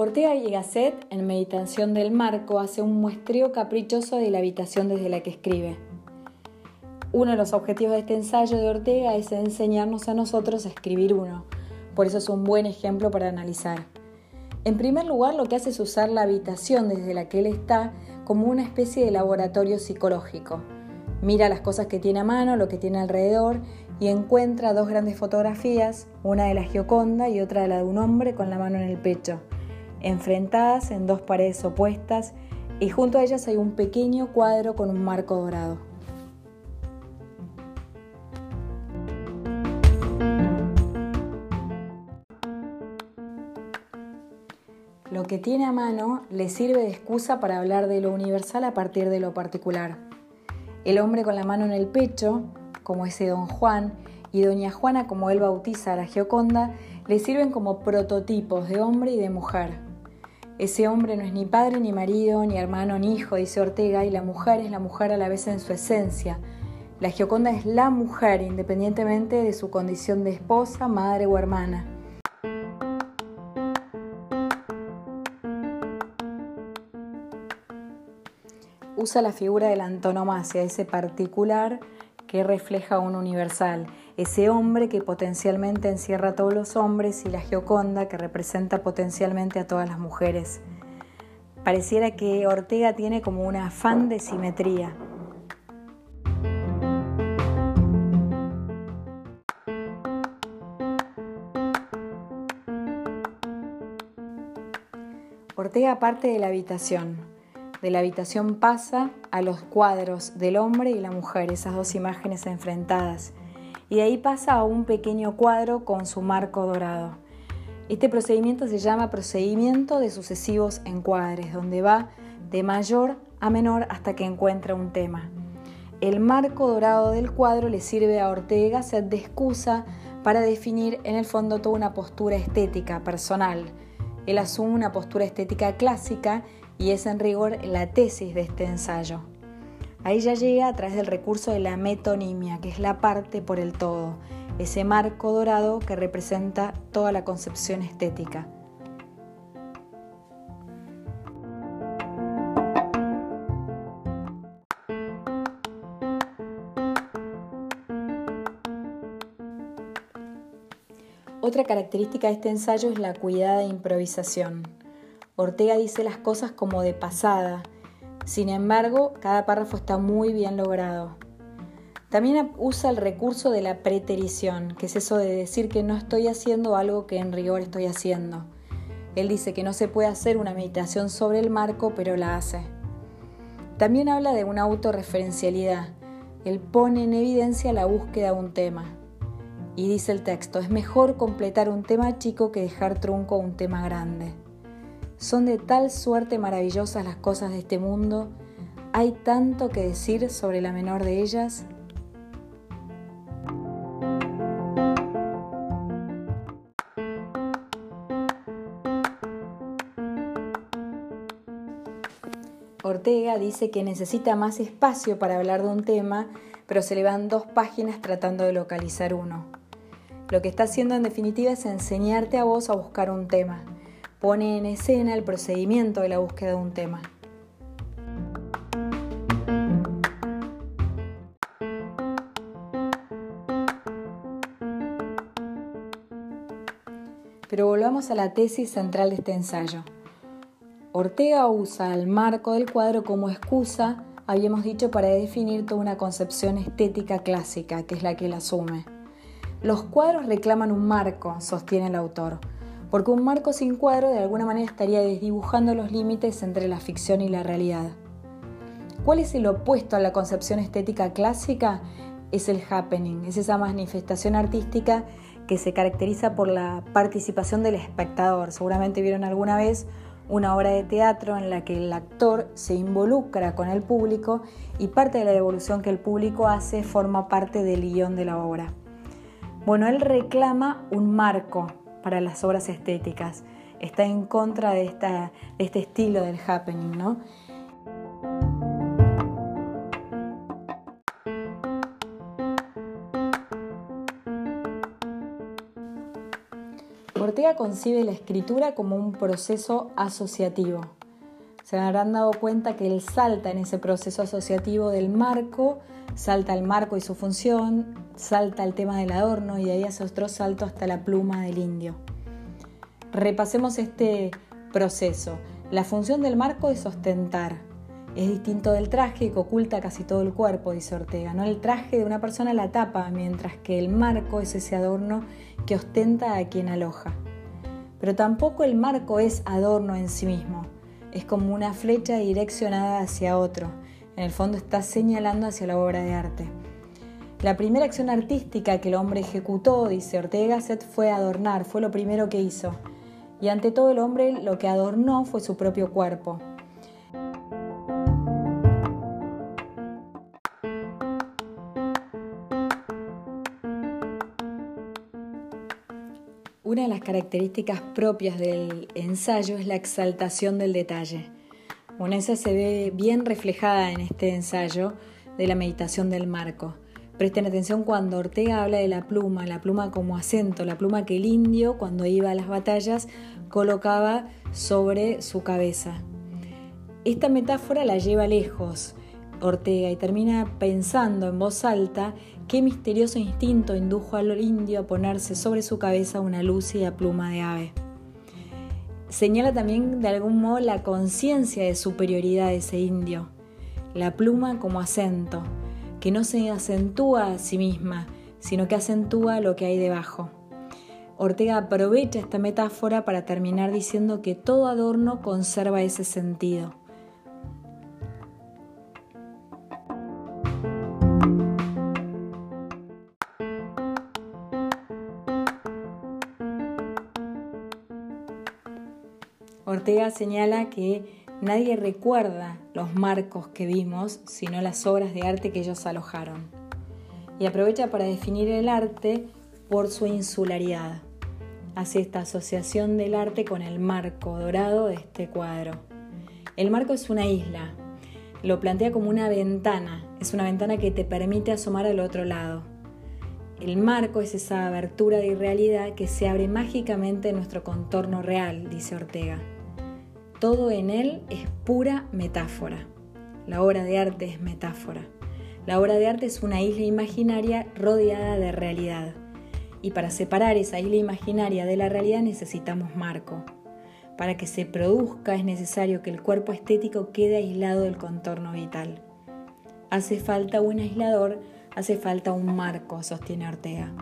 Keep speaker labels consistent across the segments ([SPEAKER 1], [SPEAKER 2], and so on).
[SPEAKER 1] Ortega y Gasset, en Meditación del Marco, hace un muestreo caprichoso de la habitación desde la que escribe. Uno de los objetivos de este ensayo de Ortega es enseñarnos a nosotros a escribir uno, por eso es un buen ejemplo para analizar. En primer lugar, lo que hace es usar la habitación desde la que él está como una especie de laboratorio psicológico. Mira las cosas que tiene a mano, lo que tiene alrededor y encuentra dos grandes fotografías, una de la Gioconda y otra de la de un hombre con la mano en el pecho enfrentadas en dos paredes opuestas y junto a ellas hay un pequeño cuadro con un marco dorado. Lo que tiene a mano le sirve de excusa para hablar de lo universal a partir de lo particular. El hombre con la mano en el pecho, como ese don Juan, y doña Juana, como él bautiza a la Gioconda, le sirven como prototipos de hombre y de mujer. Ese hombre no es ni padre, ni marido, ni hermano, ni hijo, dice Ortega, y la mujer es la mujer a la vez en su esencia. La Gioconda es la mujer, independientemente de su condición de esposa, madre o hermana. Usa la figura de la antonomasia, ese particular que refleja un universal, ese hombre que potencialmente encierra a todos los hombres y la Gioconda que representa potencialmente a todas las mujeres. Pareciera que Ortega tiene como un afán de simetría. Ortega parte de la habitación. De la habitación pasa a los cuadros del hombre y la mujer, esas dos imágenes enfrentadas. Y de ahí pasa a un pequeño cuadro con su marco dorado. Este procedimiento se llama procedimiento de sucesivos encuadres, donde va de mayor a menor hasta que encuentra un tema. El marco dorado del cuadro le sirve a Ortega ser de excusa para definir en el fondo toda una postura estética personal. Él asume una postura estética clásica y es en rigor la tesis de este ensayo. Ahí ya llega a través del recurso de la metonimia, que es la parte por el todo, ese marco dorado que representa toda la concepción estética. Otra característica de este ensayo es la cuidada improvisación. Ortega dice las cosas como de pasada. Sin embargo, cada párrafo está muy bien logrado. También usa el recurso de la preterición, que es eso de decir que no estoy haciendo algo que en rigor estoy haciendo. Él dice que no se puede hacer una meditación sobre el marco, pero la hace. También habla de una autorreferencialidad. Él pone en evidencia la búsqueda de un tema. Y dice el texto, es mejor completar un tema chico que dejar trunco un tema grande. Son de tal suerte maravillosas las cosas de este mundo, hay tanto que decir sobre la menor de ellas. Ortega dice que necesita más espacio para hablar de un tema, pero se le van dos páginas tratando de localizar uno. Lo que está haciendo en definitiva es enseñarte a vos a buscar un tema pone en escena el procedimiento de la búsqueda de un tema. Pero volvamos a la tesis central de este ensayo. Ortega usa el marco del cuadro como excusa, habíamos dicho, para definir toda una concepción estética clásica, que es la que él asume. Los cuadros reclaman un marco, sostiene el autor, porque un marco sin cuadro de alguna manera estaría desdibujando los límites entre la ficción y la realidad. ¿Cuál es el opuesto a la concepción estética clásica? Es el happening, es esa manifestación artística que se caracteriza por la participación del espectador. Seguramente vieron alguna vez una obra de teatro en la que el actor se involucra con el público y parte de la devolución que el público hace forma parte del guion de la obra. Bueno, él reclama un marco, para las obras estéticas. Está en contra de, esta, este estilo del happening, ¿no? Ortega concibe la escritura como un proceso asociativo se habrán dado cuenta que él salta en ese proceso asociativo del marco, salta el marco y su función, salta el tema del adorno y de ahí hace otro salto hasta la pluma del indio. Repasemos este proceso. La función del marco es ostentar. Es distinto del traje que oculta casi todo el cuerpo, dice Ortega. ¿no? El traje de una persona la tapa, mientras que el marco es ese adorno que ostenta a quien aloja. Pero tampoco el marco es adorno en sí mismo. Es como una flecha direccionada hacia otro. En el fondo está señalando hacia la obra de arte. La primera acción artística que el hombre ejecutó, dice Ortega Set, fue adornar, fue lo primero que hizo. Y ante todo el hombre lo que adornó fue su propio cuerpo. Una de las características propias del ensayo es la exaltación del detalle. Una esa se ve bien reflejada en este ensayo de la meditación del marco. Presten atención cuando Ortega habla de la pluma, la pluma como acento, la pluma que el indio cuando iba a las batallas colocaba sobre su cabeza. Esta metáfora la lleva lejos Ortega y termina pensando en voz alta qué misterioso instinto indujo al indio a ponerse sobre su cabeza una lúcida pluma de ave. Señala también de algún modo la conciencia de superioridad de ese indio, la pluma como acento, que no se acentúa a sí misma, sino que acentúa lo que hay debajo. Ortega aprovecha esta metáfora para terminar diciendo que todo adorno conserva ese sentido Ortega señala que nadie recuerda los marcos que vimos, sino las obras de arte que ellos alojaron. Y aprovecha para definir el arte por su insularidad. Hace esta asociación del arte con el marco dorado de este cuadro. El marco es una isla. Lo plantea como una ventana. Es una ventana que te permite asomar al otro lado. El marco es esa abertura de irrealidad que se abre mágicamente en nuestro contorno real, dice Ortega. Todo en él es pura metáfora. La obra de arte es metáfora. La obra de arte es una isla imaginaria rodeada de realidad. Y para separar esa isla imaginaria de la realidad necesitamos marco. Para que se produzca es necesario que el cuerpo estético quede aislado del contorno vital. Hace falta un aislador, hace falta un marco, sostiene Ortega.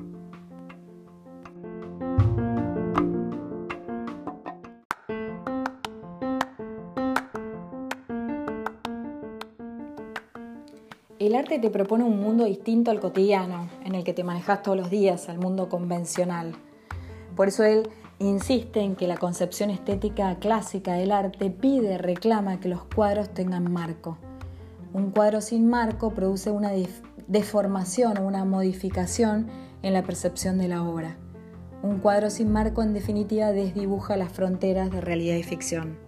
[SPEAKER 1] El arte te propone un mundo distinto al cotidiano, en el que te manejas todos los días, al mundo convencional. Por eso él insiste en que la concepción estética clásica del arte pide, reclama que los cuadros tengan marco. Un cuadro sin marco produce una deformación o una modificación en la percepción de la obra. Un cuadro sin marco en definitiva desdibuja las fronteras de realidad y ficción.